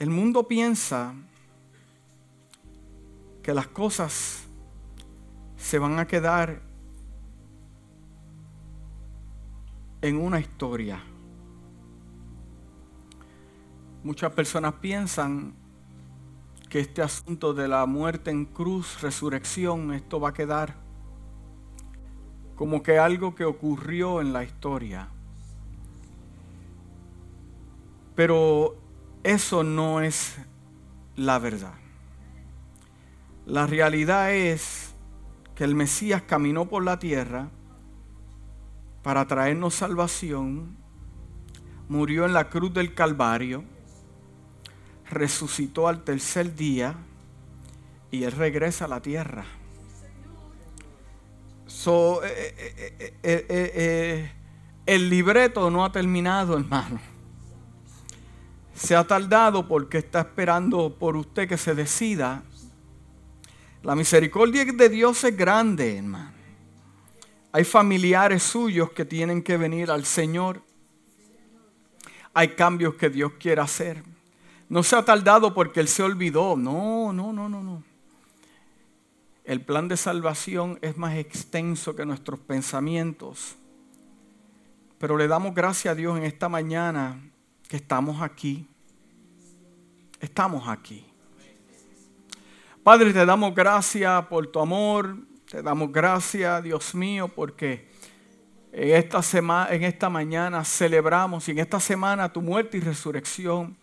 El mundo piensa que las cosas se van a quedar en una historia. Muchas personas piensan que este asunto de la muerte en cruz, resurrección, esto va a quedar como que algo que ocurrió en la historia. Pero eso no es la verdad. La realidad es que el Mesías caminó por la tierra para traernos salvación, murió en la cruz del Calvario, resucitó al tercer día y Él regresa a la tierra. So, eh, eh, eh, el libreto no ha terminado, hermano. Se ha tardado porque está esperando por usted que se decida. La misericordia de Dios es grande, hermano. Hay familiares suyos que tienen que venir al Señor. Hay cambios que Dios quiere hacer. No se ha tardado porque Él se olvidó. No, no, no, no, no. El plan de salvación es más extenso que nuestros pensamientos. Pero le damos gracias a Dios en esta mañana que estamos aquí. Estamos aquí. Padre, te damos gracias por tu amor. Te damos gracias, Dios mío, porque en esta, semana, en esta mañana celebramos y en esta semana tu muerte y resurrección.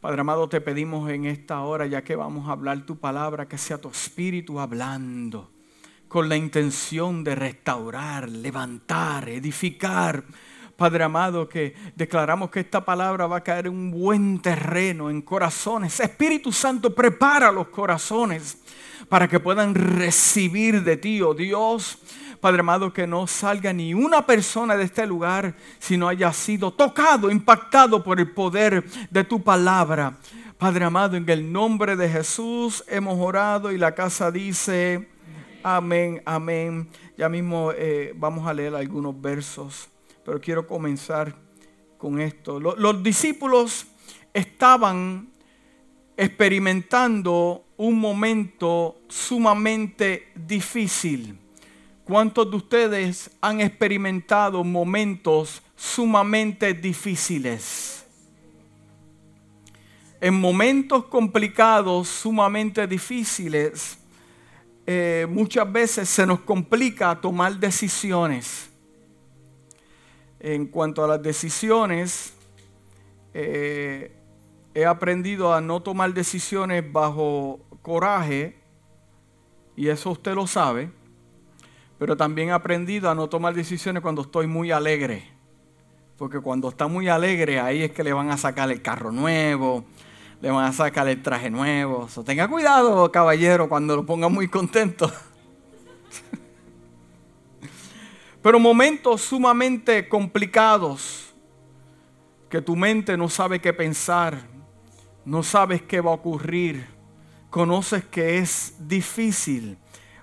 Padre amado, te pedimos en esta hora, ya que vamos a hablar tu palabra, que sea tu espíritu hablando con la intención de restaurar, levantar, edificar. Padre amado, que declaramos que esta palabra va a caer en un buen terreno, en corazones. Espíritu Santo, prepara los corazones para que puedan recibir de ti, oh Dios. Padre amado, que no salga ni una persona de este lugar si no haya sido tocado, impactado por el poder de tu palabra. Padre amado, en el nombre de Jesús hemos orado y la casa dice, amén, amén. Ya mismo eh, vamos a leer algunos versos, pero quiero comenzar con esto. los discípulos estaban experimentando un momento sumamente difícil. ¿Cuántos de ustedes han experimentado momentos sumamente difíciles? En momentos complicados, sumamente difíciles, eh, muchas veces se nos complica tomar decisiones. En cuanto a las decisiones, eh, he aprendido a no tomar decisiones bajo coraje, y eso usted lo sabe pero también he aprendido a no tomar decisiones cuando estoy muy alegre. Porque cuando está muy alegre, ahí es que le van a sacar el carro nuevo, le van a sacar el traje nuevo. tenga cuidado, caballero, cuando lo ponga muy contento. Pero momentos sumamente complicados, que tu mente no sabe qué pensar, no sabes qué va a ocurrir, conoces que es difícil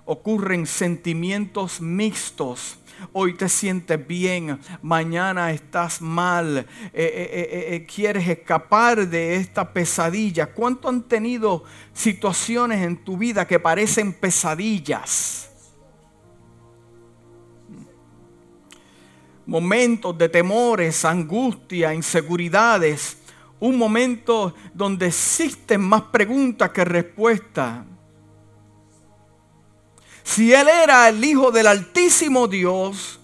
ocurren sentimientos mixtos. Hoy te sientes bien, mañana estás mal, eh, eh, eh, quieres escapar de esta pesadilla. ¿Cuánto han tenido situaciones en tu vida que parecen pesadillas? Momentos de temores, angustia, inseguridades. Un momento donde existen más preguntas que respuestas si Él era el Hijo del Altísimo Dios,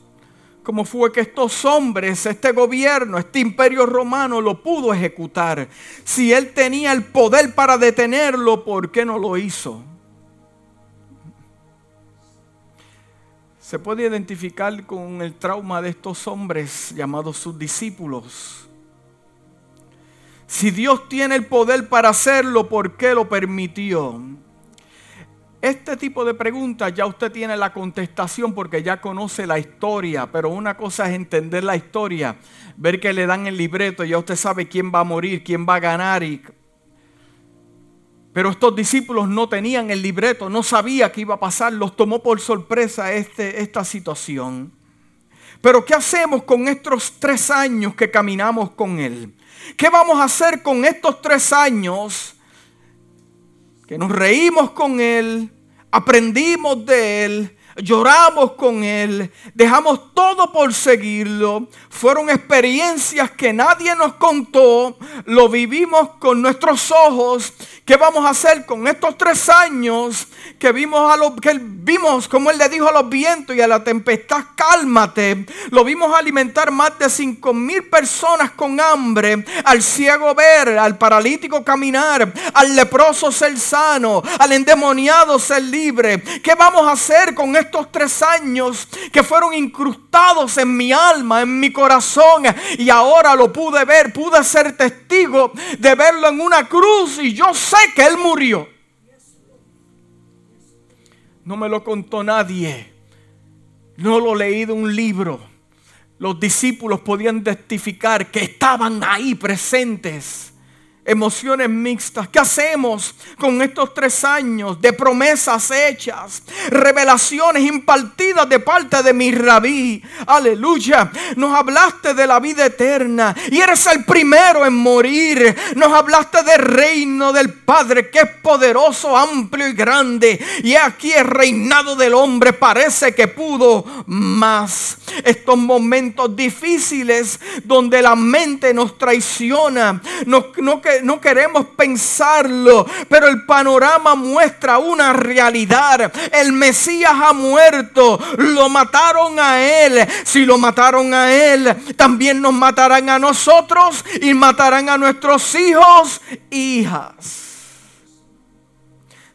¿cómo fue que estos hombres, este gobierno, este imperio romano lo pudo ejecutar? Si Él tenía el poder para detenerlo, ¿por qué no lo hizo? Se puede identificar con el trauma de estos hombres llamados sus discípulos. Si Dios tiene el poder para hacerlo, ¿por qué lo permitió? Este tipo de preguntas ya usted tiene la contestación porque ya conoce la historia, pero una cosa es entender la historia, ver que le dan el libreto, ya usted sabe quién va a morir, quién va a ganar. Y... Pero estos discípulos no tenían el libreto, no sabía qué iba a pasar, los tomó por sorpresa este, esta situación. Pero ¿qué hacemos con estos tres años que caminamos con Él? ¿Qué vamos a hacer con estos tres años que nos reímos con Él, aprendimos de Él, lloramos con Él, dejamos todo por seguirlo. Fueron experiencias que nadie nos contó, lo vivimos con nuestros ojos. ¿Qué vamos a hacer con estos tres años que vimos a los que vimos como él le dijo a los vientos y a la tempestad, cálmate? Lo vimos alimentar más de cinco mil personas con hambre, al ciego ver, al paralítico caminar, al leproso ser sano, al endemoniado ser libre. ¿Qué vamos a hacer con estos estos tres años que fueron incrustados en mi alma, en mi corazón, y ahora lo pude ver, pude ser testigo de verlo en una cruz y yo sé que Él murió. No me lo contó nadie, no lo leí de un libro. Los discípulos podían testificar que estaban ahí presentes emociones mixtas. ¿Qué hacemos con estos tres años de promesas hechas, revelaciones impartidas de parte de mi rabí? Aleluya. Nos hablaste de la vida eterna y eres el primero en morir. Nos hablaste del reino del Padre que es poderoso, amplio y grande. Y aquí el reinado del hombre parece que pudo más. Estos momentos difíciles donde la mente nos traiciona, no, no, que no queremos pensarlo, pero el panorama muestra una realidad. El Mesías ha muerto, lo mataron a él. Si lo mataron a él, también nos matarán a nosotros y matarán a nuestros hijos, hijas.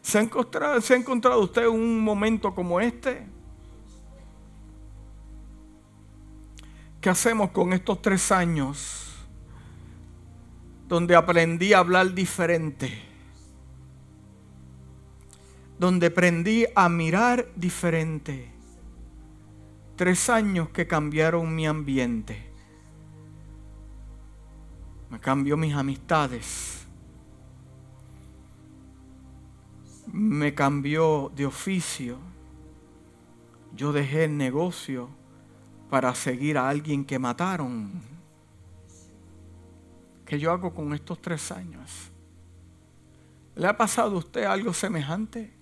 ¿Se ha encontrado, ¿se ha encontrado usted un momento como este? ¿Qué hacemos con estos tres años? Donde aprendí a hablar diferente, donde aprendí a mirar diferente. Tres años que cambiaron mi ambiente. Me cambió mis amistades. Me cambió de oficio. Yo dejé el negocio para seguir a alguien que mataron que yo hago con estos tres años. ¿Le ha pasado a usted algo semejante?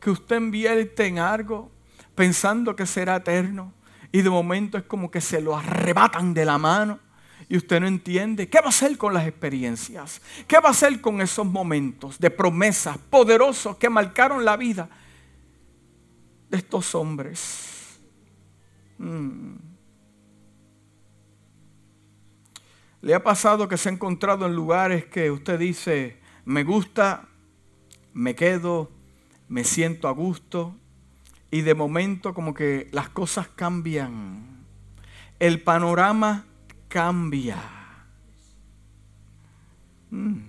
Que usted invierte en algo pensando que será eterno y de momento es como que se lo arrebatan de la mano y usted no entiende. ¿Qué va a hacer con las experiencias? ¿Qué va a hacer con esos momentos de promesas poderosos que marcaron la vida de estos hombres? Mm. ¿Le ha pasado que se ha encontrado en lugares que usted dice, me gusta, me quedo, me siento a gusto y de momento como que las cosas cambian? El panorama cambia. Mm.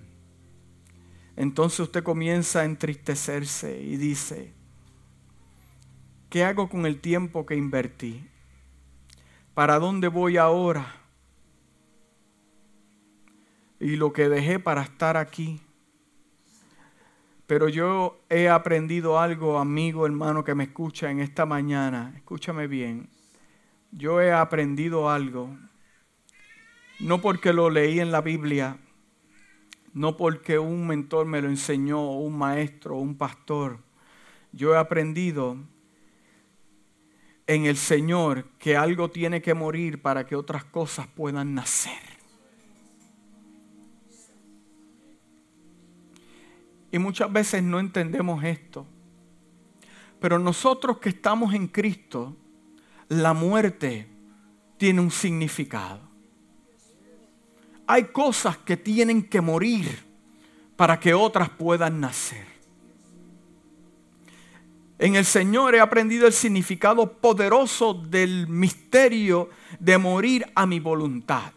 Entonces usted comienza a entristecerse y dice, ¿qué hago con el tiempo que invertí? ¿Para dónde voy ahora? Y lo que dejé para estar aquí. Pero yo he aprendido algo, amigo, hermano, que me escucha en esta mañana. Escúchame bien. Yo he aprendido algo. No porque lo leí en la Biblia, no porque un mentor me lo enseñó, un maestro, un pastor. Yo he aprendido en el Señor que algo tiene que morir para que otras cosas puedan nacer. Y muchas veces no entendemos esto. Pero nosotros que estamos en Cristo, la muerte tiene un significado. Hay cosas que tienen que morir para que otras puedan nacer. En el Señor he aprendido el significado poderoso del misterio de morir a mi voluntad.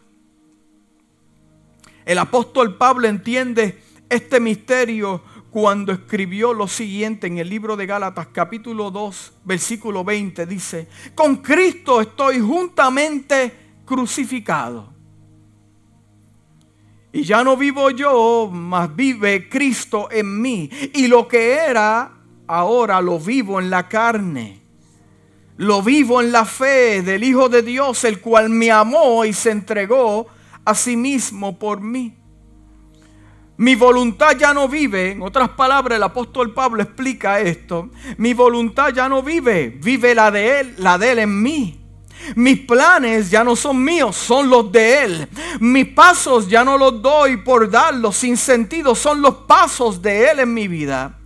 El apóstol Pablo entiende este misterio cuando escribió lo siguiente en el libro de Gálatas capítulo 2 versículo 20 dice, con Cristo estoy juntamente crucificado. Y ya no vivo yo, mas vive Cristo en mí. Y lo que era, ahora lo vivo en la carne. Lo vivo en la fe del Hijo de Dios, el cual me amó y se entregó a sí mismo por mí. Mi voluntad ya no vive, en otras palabras el apóstol Pablo explica esto, mi voluntad ya no vive, vive la de él, la de él en mí. Mis planes ya no son míos, son los de Él. Mis pasos ya no los doy por darlos sin sentido, son los pasos de Él en mi vida.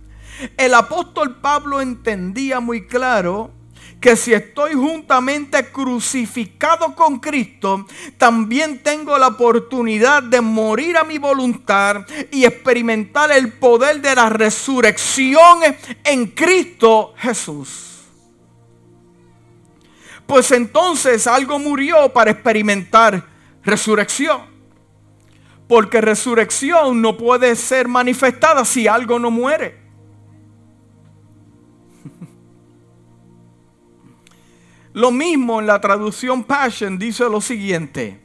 El apóstol Pablo entendía muy claro que si estoy juntamente crucificado con Cristo, también tengo la oportunidad de morir a mi voluntad y experimentar el poder de la resurrección en Cristo Jesús. Pues entonces algo murió para experimentar resurrección. Porque resurrección no puede ser manifestada si algo no muere. Lo mismo en la traducción Passion dice lo siguiente.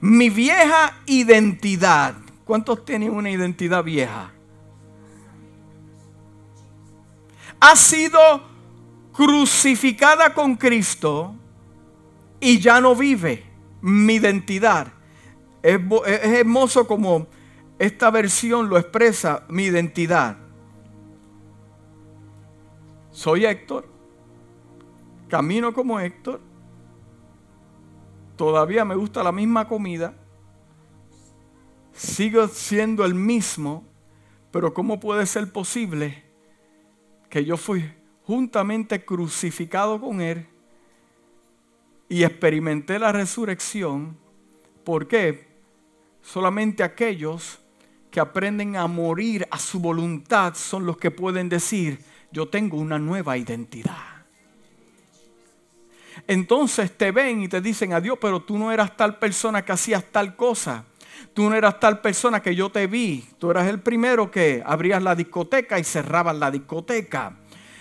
Mi vieja identidad. ¿Cuántos tienen una identidad vieja? Ha sido crucificada con Cristo y ya no vive mi identidad. Es, hermoso como esta versión lo expresa, mi identidad. Soy Héctor camino como Héctor, todavía me gusta la misma comida, sigo siendo el mismo, pero ¿cómo puede ser posible que yo fui juntamente crucificado con Él y experimenté la resurrección? ¿Por qué? Solamente aquellos que aprenden a morir a su voluntad son los que pueden decir, yo tengo una nueva identidad entonces te ven y te dicen adiós, pero tú no eras tal persona que hacías tal cosa. Tú no eras tal persona que yo te vi. Tú eras el primero que abrías la discoteca y cerrabas la discoteca.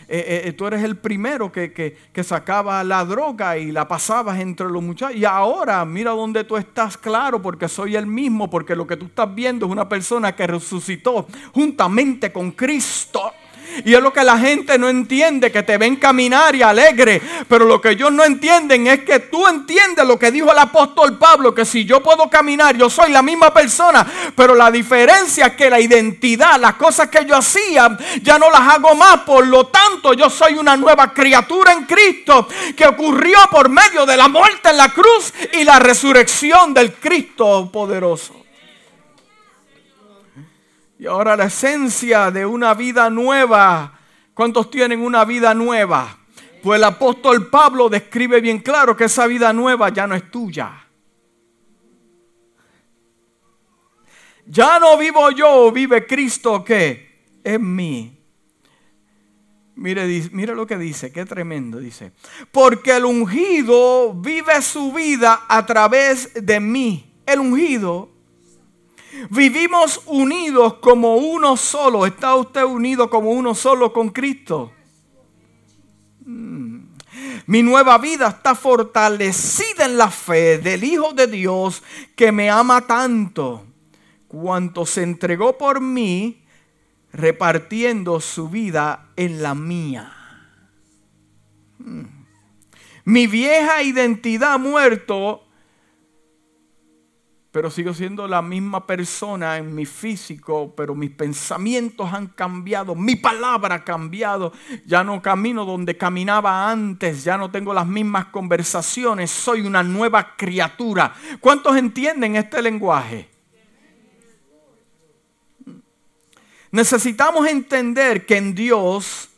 Eh, eh, eh, tú eres el primero que, que, que, sacaba la droga y la pasabas entre los muchachos. Y ahora mira dónde tú estás claro, porque soy el mismo, porque lo que tú estás viendo es una persona que resucitó juntamente con Cristo. Y es lo que la gente no entiende, que te ven caminar y alegre. Pero lo que ellos no entienden es que tú entiendes lo que dijo el apóstol Pablo, que si yo puedo caminar, yo soy la misma persona. Pero la diferencia es que la identidad, las cosas que yo hacía, ya no las hago más. Por lo tanto, yo soy una nueva criatura en Cristo que ocurrió por medio de la muerte en la cruz y la resurrección del Cristo poderoso. Y ahora la esencia de una vida nueva. ¿Cuántos tienen una vida nueva? Pues el apóstol Pablo describe bien claro que esa vida nueva ya no es tuya. Ya no vivo yo, vive Cristo que en mí. Mire, mire lo que dice, qué tremendo dice. Porque el ungido vive su vida a través de mí. El ungido Vivimos unidos como uno solo. ¿Está usted unido como uno solo con Cristo? Mm. Mi nueva vida está fortalecida en la fe del Hijo de Dios que me ama tanto, cuanto se entregó por mí, repartiendo su vida en la mía. Mm. Mi vieja identidad muerto pero sigo siendo la misma persona en mi físico, pero mis pensamientos han cambiado, mi palabra ha cambiado, ya no camino donde caminaba antes, ya no tengo las mismas conversaciones, soy una nueva criatura. ¿Cuántos entienden este lenguaje? Necesitamos entender que en Dios,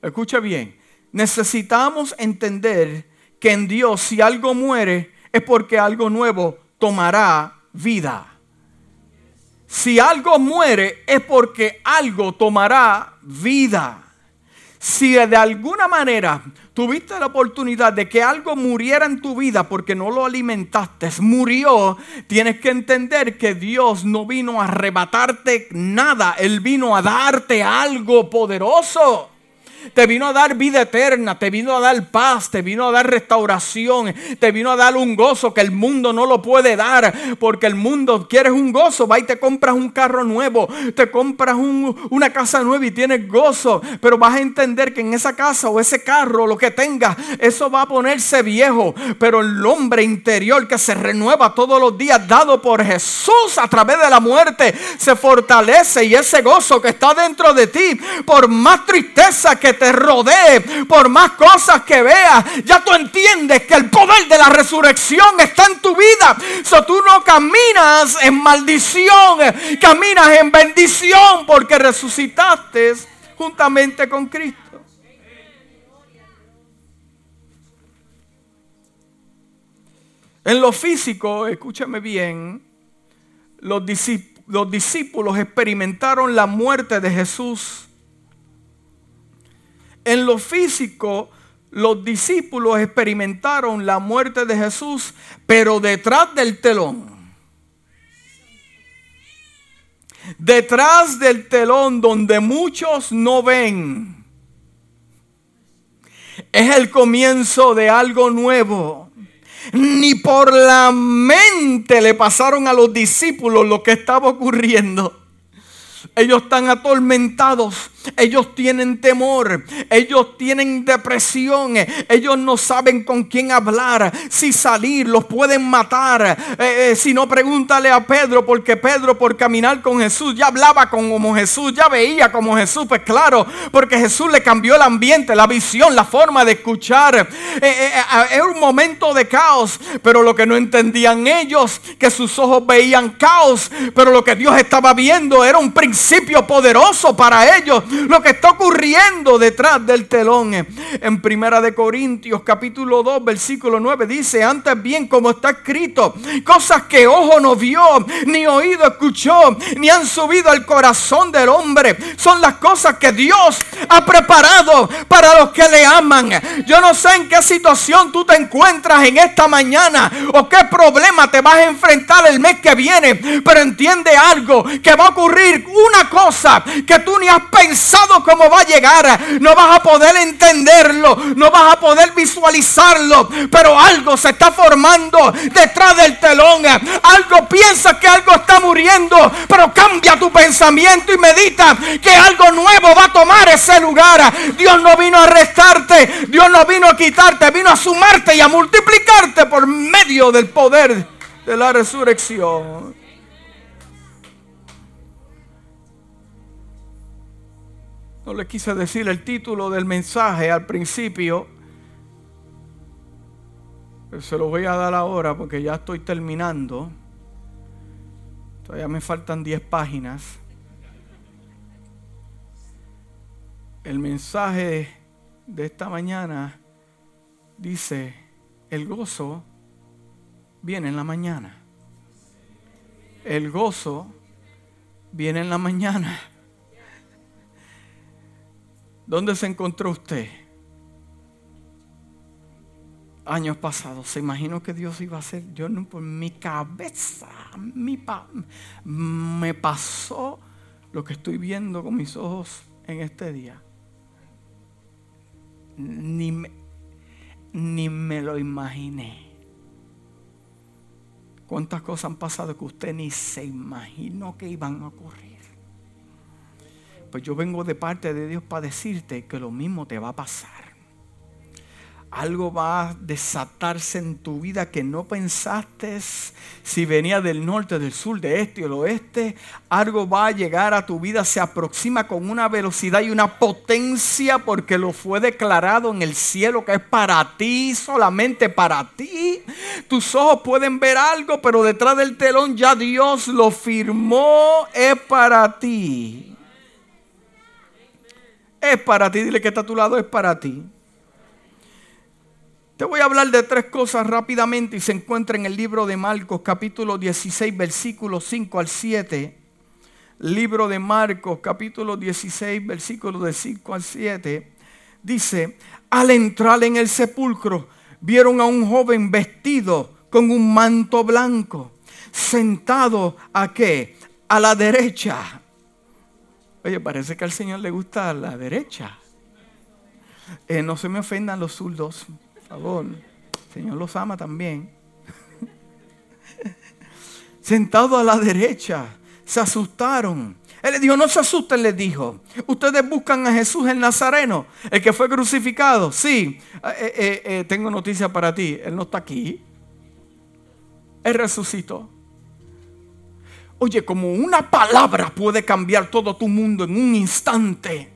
escucha bien, necesitamos entender que en Dios si algo muere es porque algo nuevo tomará vida. Si algo muere es porque algo tomará vida. Si de alguna manera tuviste la oportunidad de que algo muriera en tu vida porque no lo alimentaste, murió, tienes que entender que Dios no vino a arrebatarte nada, Él vino a darte algo poderoso. Te vino a dar vida eterna, te vino a dar paz, te vino a dar restauración, te vino a dar un gozo que el mundo no lo puede dar, porque el mundo quieres un gozo, va y te compras un carro nuevo, te compras una casa nueva y tienes gozo, pero vas a entender que en esa casa o ese carro, lo que tengas, eso va a ponerse viejo, pero el hombre interior que se renueva todos los días, dado por Jesús a través de la muerte, se fortalece y ese gozo que está dentro de ti, por más tristeza que te rodee, por más cosas que veas, ya tú entiendes que el poder de la resurrección está en tu vida. So tú no caminas en maldición, caminas en bendición porque resucitaste juntamente con Cristo. En lo físico, escúchame bien, los discípulos experimentaron la muerte de Jesús en lo físico, los discípulos experimentaron la muerte de Jesús, pero detrás del telón. Detrás del telón donde muchos no ven. Es el comienzo de algo nuevo. Ni por la mente le pasaron a los discípulos lo que estaba ocurriendo. Ellos están atormentados. Ellos tienen temor. Ellos tienen depresión. Ellos no saben con quién hablar. Si salir, los pueden matar. Eh, eh, si no, pregúntale a Pedro. Porque Pedro, por caminar con Jesús, ya hablaba como Jesús. Ya veía como Jesús. Pues claro, porque Jesús le cambió el ambiente, la visión, la forma de escuchar. Eh, era un momento de caos. Pero lo que no entendían ellos, que sus ojos veían caos. Pero lo que Dios estaba viendo era un principio principio poderoso para ellos. Lo que está ocurriendo detrás del telón. En Primera de Corintios capítulo 2 versículo 9 dice, antes bien como está escrito, cosas que ojo no vio, ni oído escuchó, ni han subido al corazón del hombre, son las cosas que Dios ha preparado para los que le aman. Yo no sé en qué situación tú te encuentras en esta mañana o qué problema te vas a enfrentar el mes que viene, pero entiende algo que va a ocurrir una cosa que tú ni has pensado cómo va a llegar. No vas a poder entenderlo, no vas a poder visualizarlo, pero algo se está formando detrás del telón. Algo piensa que algo está muriendo, pero cambia tu pensamiento y medita que algo nuevo va a tomar ese lugar. Dios no vino a arrestarte, Dios no vino a quitarte, vino a sumarte y a multiplicarte por medio del poder de la resurrección. No le quise decir el título del mensaje al principio. se lo voy a dar ahora porque ya estoy terminando. Todavía me faltan 10 páginas. El mensaje de esta mañana dice, el gozo viene en la mañana. El gozo viene en la mañana. ¿Dónde se encontró usted? Años pasados, se imaginó que Dios iba a hacer. Yo no, por mi cabeza, mi me pasó lo que estoy viendo con mis ojos en este día. Ni me, ni me lo imaginé. ¿Cuántas cosas han pasado que usted ni se imaginó que iban a ocurrir? Pues yo vengo de parte de Dios para decirte que lo mismo te va a pasar. Algo va a desatarse en tu vida que no pensaste si venía del norte, del sur, de este o del oeste. Algo va a llegar a tu vida, se aproxima con una velocidad y una potencia porque lo fue declarado en el cielo que es para ti, solamente para ti. Tus ojos pueden ver algo, pero detrás del telón ya Dios lo firmó, es para ti. Es para ti, dile que está a tu lado, es para ti. Te voy a hablar de tres cosas rápidamente y se encuentra en el libro de Marcos capítulo 16 versículos 5 al 7. Libro de Marcos capítulo 16 versículos de 5 al 7. Dice, al entrar en el sepulcro vieron a un joven vestido con un manto blanco, sentado a qué? A la derecha Oye, parece que al Señor le gusta la derecha. Eh, no se me ofendan los zurdos, por favor. El Señor los ama también. Sentado a la derecha, se asustaron. Él les dijo, no se asusten, les dijo. Ustedes buscan a Jesús el Nazareno, el que fue crucificado. Sí, eh, eh, tengo noticia para ti. Él no está aquí. Él resucitó. Oye, como una palabra puede cambiar todo tu mundo en un instante.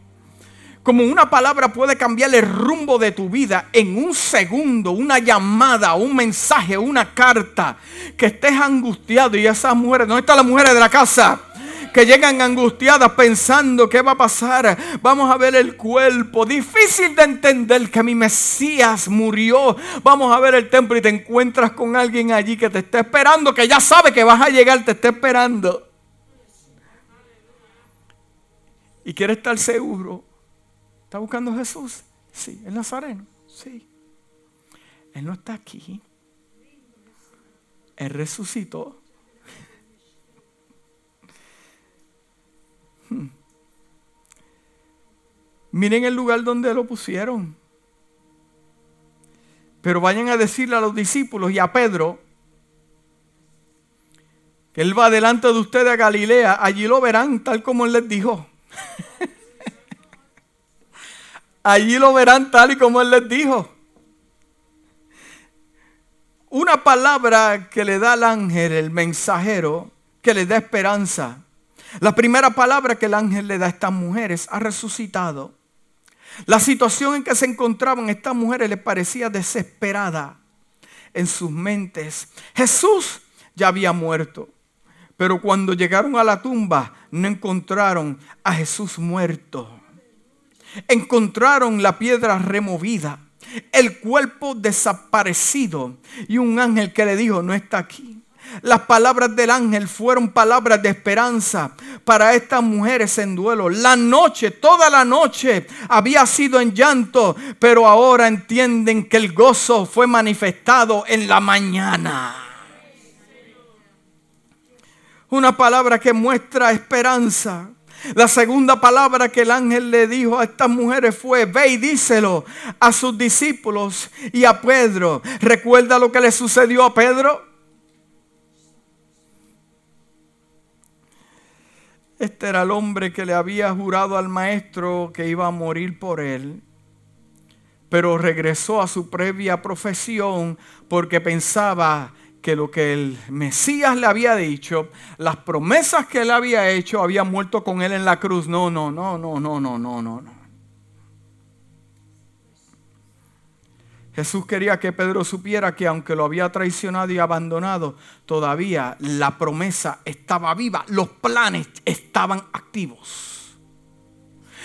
Como una palabra puede cambiar el rumbo de tu vida en un segundo, una llamada, un mensaje, una carta. Que estés angustiado y esas mujeres, ¿dónde están las mujeres de la casa? Que llegan angustiadas pensando qué va a pasar. Vamos a ver el cuerpo. Difícil de entender que mi Mesías murió. Vamos a ver el templo y te encuentras con alguien allí que te está esperando, que ya sabe que vas a llegar, te está esperando. Y quiere estar seguro. ¿Está buscando Jesús? Sí, el Nazareno. Sí. Él no está aquí. Él resucitó. Hmm. Miren el lugar donde lo pusieron. Pero vayan a decirle a los discípulos y a Pedro que Él va delante de ustedes a Galilea. Allí lo verán tal como Él les dijo. Allí lo verán tal y como Él les dijo. Una palabra que le da al ángel, el mensajero, que le da esperanza. La primera palabra que el ángel le da a estas mujeres ha resucitado. La situación en que se encontraban estas mujeres les parecía desesperada en sus mentes. Jesús ya había muerto, pero cuando llegaron a la tumba no encontraron a Jesús muerto. Encontraron la piedra removida, el cuerpo desaparecido y un ángel que le dijo, no está aquí. Las palabras del ángel fueron palabras de esperanza para estas mujeres en duelo. La noche, toda la noche había sido en llanto, pero ahora entienden que el gozo fue manifestado en la mañana. Una palabra que muestra esperanza. La segunda palabra que el ángel le dijo a estas mujeres fue, ve y díselo a sus discípulos y a Pedro. ¿Recuerda lo que le sucedió a Pedro? Este era el hombre que le había jurado al maestro que iba a morir por él, pero regresó a su previa profesión porque pensaba que lo que el Mesías le había dicho, las promesas que él había hecho, había muerto con él en la cruz. No, no, no, no, no, no, no, no. Jesús quería que Pedro supiera que aunque lo había traicionado y abandonado, todavía la promesa estaba viva, los planes estaban activos.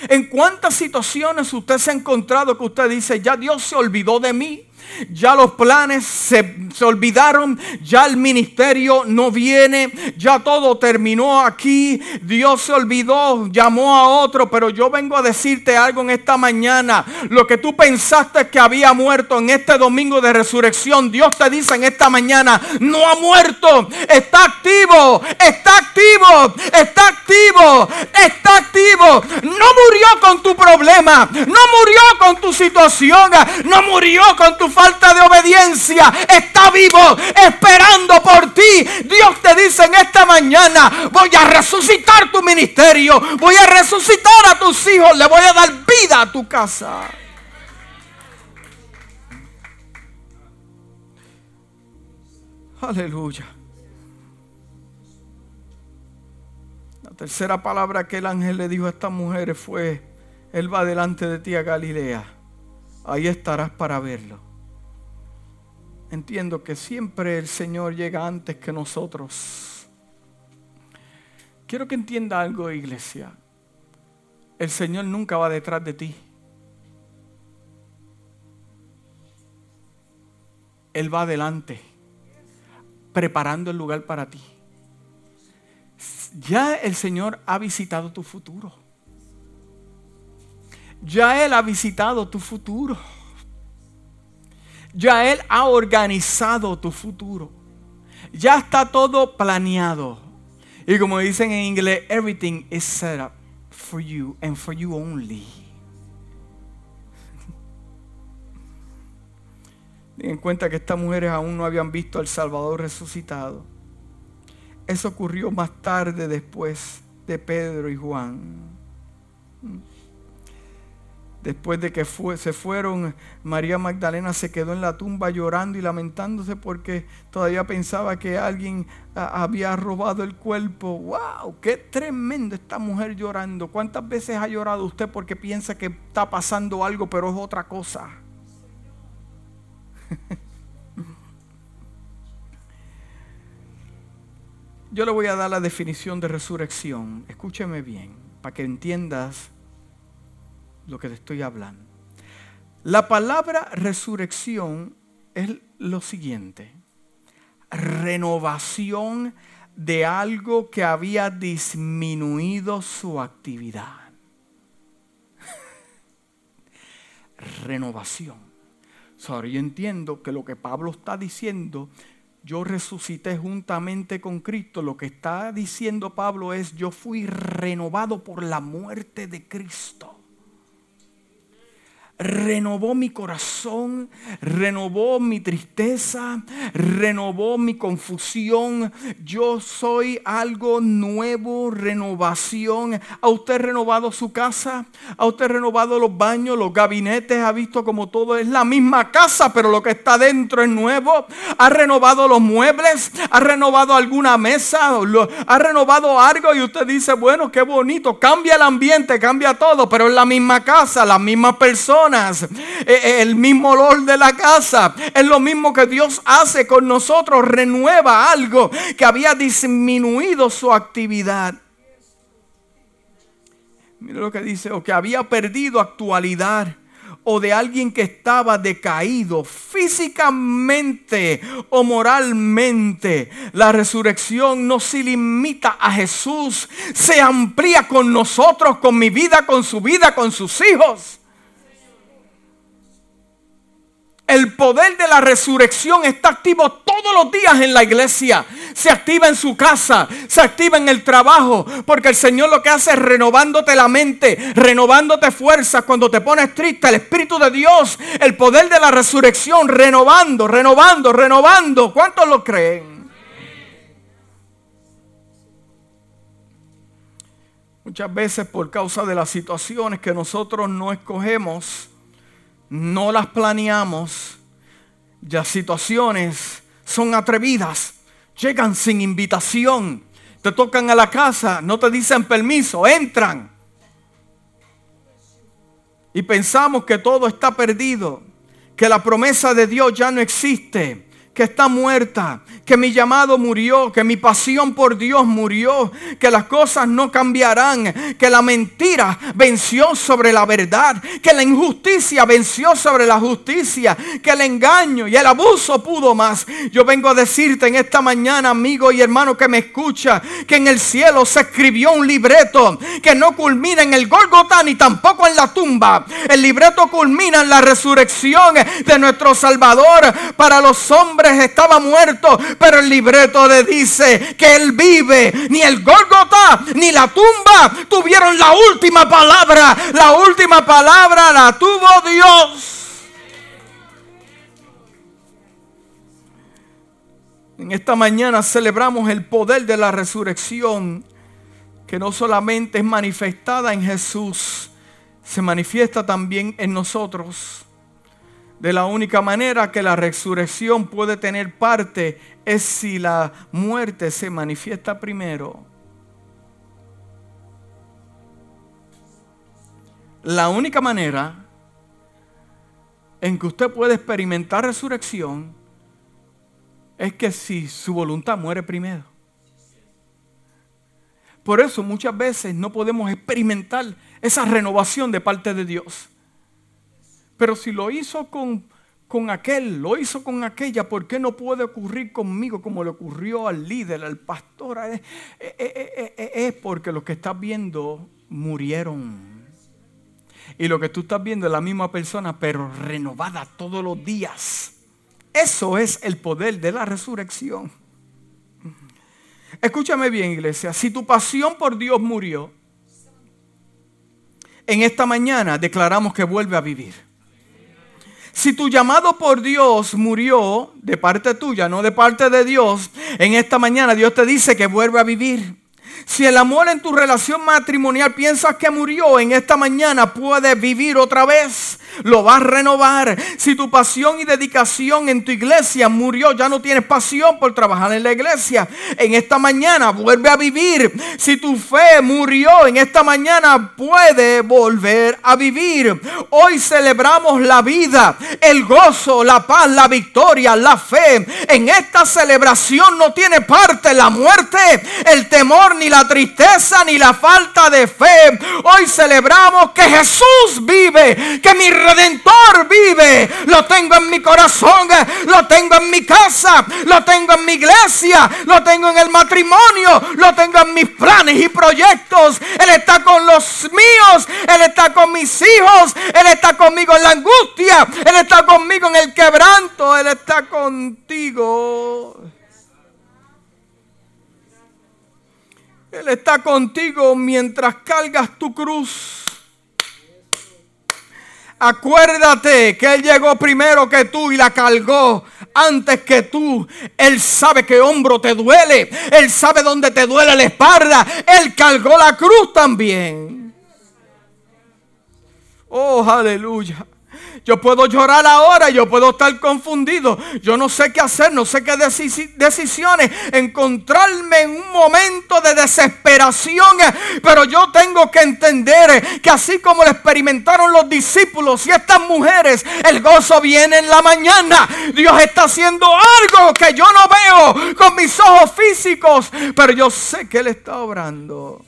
¿En cuántas situaciones usted se ha encontrado que usted dice, ya Dios se olvidó de mí? Ya los planes se, olvidaron, ya el ministerio no viene, ya todo terminó aquí, Dios se olvidó, llamó a otro, pero yo vengo a decirte algo en esta mañana. Lo que tú pensaste que había muerto en este domingo de resurrección, Dios te dice en esta mañana, no ha muerto, está activo, está activo, está activo, está activo. No murió con tu problema, no murió con tu situación, no murió con tu falta de obediencia está vivo esperando por ti. Dios te dice en esta mañana, voy a resucitar tu ministerio, voy a resucitar a tus hijos, le voy a dar vida a tu casa. Aleluya. La tercera palabra que el ángel le dijo a estas mujeres fue, Él va delante de ti a Galilea. Ahí estarás para verlo entiendo que siempre el Señor llega antes que nosotros. Quiero que entienda algo, iglesia. El Señor nunca va detrás de ti. Él va adelante, preparando el lugar para ti. Ya el Señor ha visitado tu futuro. Ya Él ha visitado tu futuro. Ya Él ha organizado tu futuro. Ya está todo planeado. Y como dicen en inglés, everything is set up for you and for you only. en cuenta que estas mujeres aún no habían visto al Salvador resucitado. Eso ocurrió más tarde después de Pedro y Juan. Después de que se fueron, María Magdalena se quedó en la tumba llorando y lamentándose porque todavía pensaba que alguien había robado el cuerpo. ¡Wow! ¡Qué tremendo esta mujer llorando! ¿Cuántas veces ha llorado usted porque piensa que está pasando algo pero es otra cosa? Yo le voy a dar la definición de resurrección. Escúcheme bien, para que entiendas lo que te estoy hablando. La palabra resurrección es lo siguiente. Renovación de algo que había disminuido su actividad. Renovación. Ahora yo entiendo que lo que Pablo está diciendo, yo resucité juntamente con Cristo. Lo que está diciendo Pablo es, yo fui renovado por la muerte de Cristo renovó mi corazón, renovó mi tristeza, renovó mi confusión. Yo soy algo nuevo, renovación. ¿Ha usted renovado su casa? ¿Ha usted renovado los baños, los gabinetes? ¿Ha visto como todo es la misma casa, pero lo que está dentro es nuevo? ¿Ha renovado los muebles? ¿Ha renovado alguna mesa? ¿Ha renovado algo? Y usted dice, bueno, qué bonito. Cambia el ambiente, cambia todo, pero es la misma casa, las mismas eh, eh, el mismo olor de la casa. Es lo mismo que Dios hace con nosotros, renueva algo que había disminuido su actividad. Mira lo que dice, o que había perdido actualidad o de alguien que estaba decaído físicamente o moralmente. La resurrección no se limita a Jesús, se amplía con nosotros, con mi vida, con su vida, con sus hijos. El poder de la resurrección está activo todos los días en la iglesia. Se activa en su casa, se activa en el trabajo, porque el Señor lo que hace es renovándote la mente, renovándote fuerzas. Cuando te pones triste, el Espíritu de Dios, el poder de la resurrección, renovando, renovando, renovando. ¿Cuántos lo creen? Muchas veces por causa de las situaciones que nosotros no escogemos, no las planeamos, ya situaciones son atrevidas, llegan sin invitación, te tocan a la casa, no te dicen permiso, entran. Y pensamos que todo está perdido, que la promesa de Dios ya no existe que está muerta, que mi llamado murió, que mi pasión por Dios murió, que las cosas no cambiarán, que la mentira venció sobre la verdad, que la injusticia venció sobre la justicia, que el engaño y el abuso pudo más. Yo vengo a decirte en esta mañana, amigo y hermano que me escucha, que en el cielo se escribió un libreto que no culmina en el Golgotá ni tampoco en la tumba. El libreto culmina en la resurrección de nuestro Salvador para los hombres estaba muerto, pero el libreto le dice que él vive. Ni el Golgotha ni la tumba tuvieron la última palabra. La última palabra la tuvo Dios. En esta mañana celebramos el poder de la resurrección, que no solamente es manifestada en Jesús, se manifiesta también en nosotros. De la única manera que la resurrección puede tener parte es si la muerte se manifiesta primero. La única manera en que usted puede experimentar resurrección es que si su voluntad muere primero. Por eso muchas veces no podemos experimentar esa renovación de parte de Dios. Pero si lo hizo con, con aquel, lo hizo con aquella, ¿por qué no puede ocurrir conmigo como le ocurrió al líder, al pastor? Es, es porque lo que estás viendo murieron. Y lo que tú estás viendo es la misma persona, pero renovada todos los días. Eso es el poder de la resurrección. Escúchame bien, iglesia. Si tu pasión por Dios murió, en esta mañana declaramos que vuelve a vivir. Si tu llamado por Dios murió de parte tuya, no de parte de Dios, en esta mañana Dios te dice que vuelve a vivir. Si el amor en tu relación matrimonial piensas que murió, en esta mañana puede vivir otra vez lo vas a renovar. Si tu pasión y dedicación en tu iglesia murió, ya no tienes pasión por trabajar en la iglesia. En esta mañana vuelve a vivir. Si tu fe murió, en esta mañana puede volver a vivir. Hoy celebramos la vida, el gozo, la paz, la victoria, la fe. En esta celebración no tiene parte la muerte, el temor, ni la tristeza, ni la falta de fe. Hoy celebramos que Jesús vive, que mi redentor vive. Lo tengo en mi corazón, lo tengo en mi casa, lo tengo en mi iglesia, lo tengo en el matrimonio, lo tengo en mis planes y proyectos. Él está con los míos, Él está con mis hijos, Él está conmigo en la angustia, Él está conmigo en el quebranto, Él está contigo. Él está contigo mientras cargas tu cruz. Acuérdate que Él llegó primero que tú y la cargó antes que tú. Él sabe qué hombro te duele. Él sabe dónde te duele la espalda. Él cargó la cruz también. Oh, aleluya. Yo puedo llorar ahora, yo puedo estar confundido. Yo no sé qué hacer, no sé qué decisiones. Encontrarme en un momento de desesperación. Pero yo tengo que entender que así como lo experimentaron los discípulos y estas mujeres, el gozo viene en la mañana. Dios está haciendo algo que yo no veo con mis ojos físicos. Pero yo sé que Él está obrando.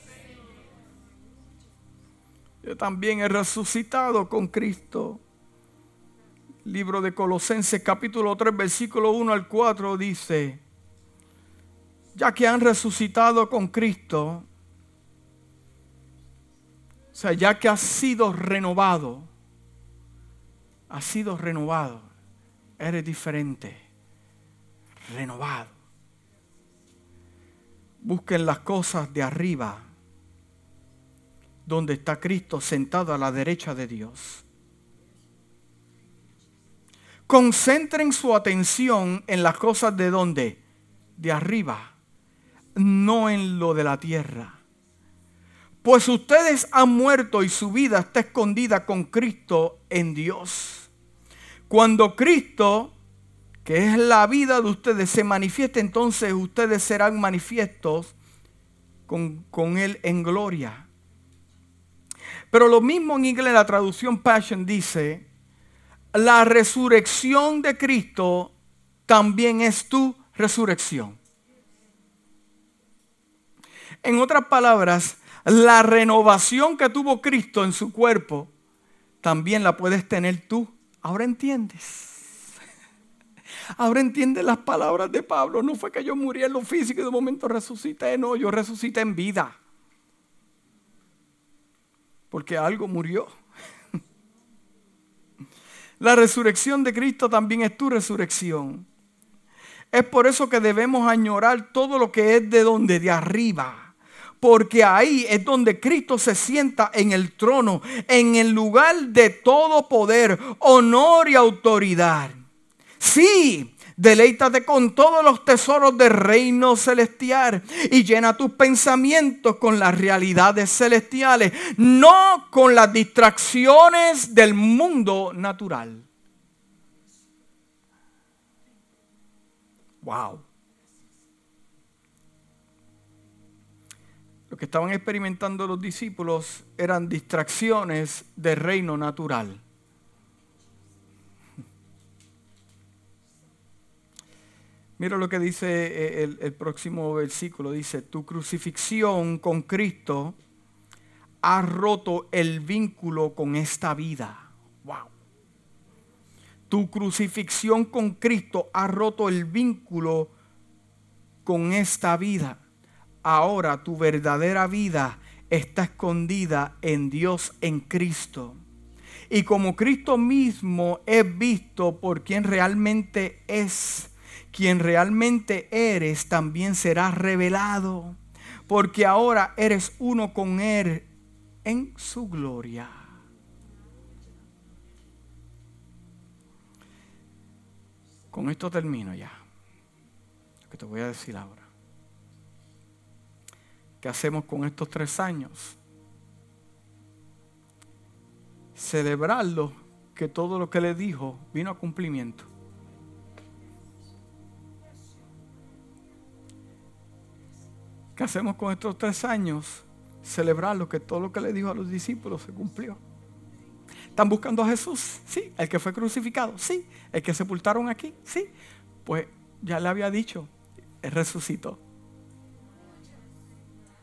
Yo también he resucitado con Cristo. Libro de Colosenses capítulo 3 versículo 1 al 4 dice, ya que han resucitado con Cristo, o sea, ya que has sido renovado, has sido renovado, eres diferente, renovado. Busquen las cosas de arriba, donde está Cristo sentado a la derecha de Dios concentren su atención en las cosas de donde? De arriba, no en lo de la tierra. Pues ustedes han muerto y su vida está escondida con Cristo en Dios. Cuando Cristo, que es la vida de ustedes, se manifieste, entonces ustedes serán manifiestos con, con Él en gloria. Pero lo mismo en inglés, la traducción Passion dice, la resurrección de Cristo también es tu resurrección. En otras palabras, la renovación que tuvo Cristo en su cuerpo, también la puedes tener tú. Ahora entiendes. Ahora entiendes las palabras de Pablo. No fue que yo muriera en lo físico y de momento resucité. No, yo resucité en vida. Porque algo murió. La resurrección de Cristo también es tu resurrección. Es por eso que debemos añorar todo lo que es de donde, de arriba. Porque ahí es donde Cristo se sienta en el trono, en el lugar de todo poder, honor y autoridad. Sí, Deleítate con todos los tesoros del reino celestial y llena tus pensamientos con las realidades celestiales, no con las distracciones del mundo natural. Wow. Lo que estaban experimentando los discípulos eran distracciones del reino natural. Mira lo que dice eh, el, próximo versículo. Dice, tu crucifixión con Cristo ha roto el vínculo con esta vida. Wow. Tu crucifixión con Cristo ha roto el vínculo con esta vida. Ahora tu verdadera vida está escondida en Dios en Cristo. Y como Cristo mismo es visto por quien realmente es, quien realmente eres también será revelado, porque ahora eres uno con Él en su gloria. Con esto termino ya. Lo que te voy a decir ahora. ¿Qué hacemos con estos tres años? Celebrarlo, que todo lo que le dijo vino a cumplimiento. ¿Qué hacemos con estos tres años? Celebrarlo, que todo lo que le dijo a los discípulos se cumplió. ¿Están buscando a Jesús? Sí. ¿El que fue crucificado? Sí. ¿El que sepultaron aquí? Sí. Pues ya le había dicho, resucitó.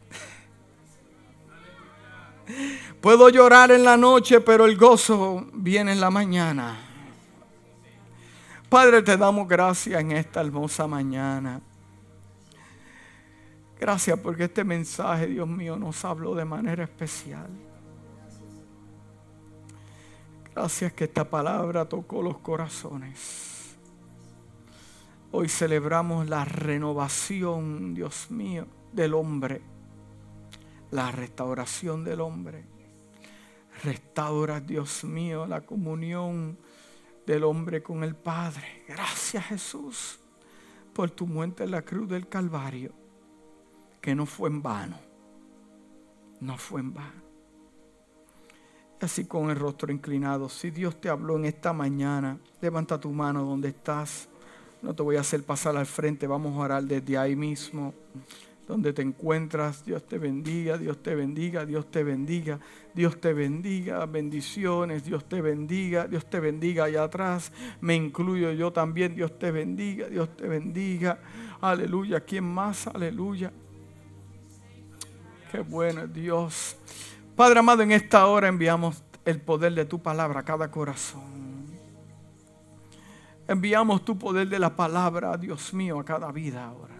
Puedo llorar en la noche, pero el gozo viene en la mañana. Padre, te damos gracias en esta hermosa mañana. Gracias porque este mensaje, Dios mío, nos habló de manera especial. Gracias que esta palabra tocó los corazones. Hoy celebramos la renovación, Dios mío, del hombre. La restauración del hombre. Restaura, Dios mío, la comunión del hombre con el Padre. Gracias Jesús por tu muerte en la cruz del Calvario que no fue en vano. No fue en vano. Así con el rostro inclinado, si Dios te habló en esta mañana, levanta tu mano donde estás. No te voy a hacer pasar al frente, vamos a orar desde ahí mismo, donde te encuentras. Dios te bendiga, Dios te bendiga, Dios te bendiga, Dios te bendiga, bendiciones, Dios te bendiga, Dios te bendiga allá atrás. Me incluyo yo también, Dios te bendiga, Dios te bendiga. Aleluya, ¿quién más? Aleluya. Qué bueno Dios. Padre amado, en esta hora enviamos el poder de tu palabra a cada corazón. Enviamos tu poder de la palabra, Dios mío, a cada vida ahora.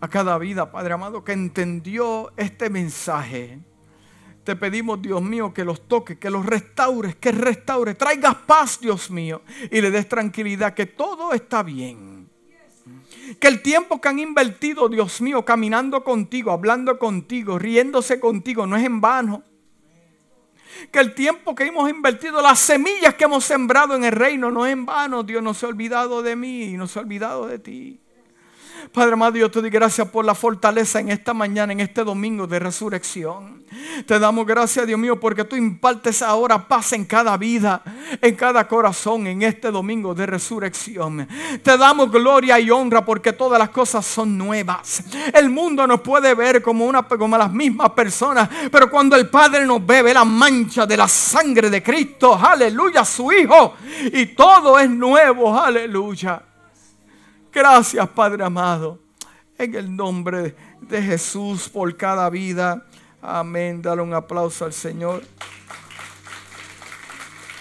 A cada vida, Padre amado, que entendió este mensaje. Te pedimos, Dios mío, que los toques, que los restaures, que restaures, traigas paz, Dios mío, y le des tranquilidad, que todo está bien que el tiempo que han invertido, Dios mío, caminando contigo, hablando contigo, riéndose contigo, no es en vano. Que el tiempo que hemos invertido, las semillas que hemos sembrado en el reino, no es en vano. Dios no se ha olvidado de mí, no se ha olvidado de ti. Padre amado, yo te doy gracias por la fortaleza en esta mañana, en este domingo de resurrección. Te damos gracias, Dios mío, porque tú impartes ahora paz en cada vida, en cada corazón, en este domingo de resurrección. Te damos gloria y honra porque todas las cosas son nuevas. El mundo nos puede ver como, una, como las mismas personas, pero cuando el Padre nos ve, ve la mancha de la sangre de Cristo, aleluya, su Hijo, y todo es nuevo, aleluya. Gracias, Padre amado. En el nombre de Jesús por cada vida. Amén. Dale un aplauso al Señor.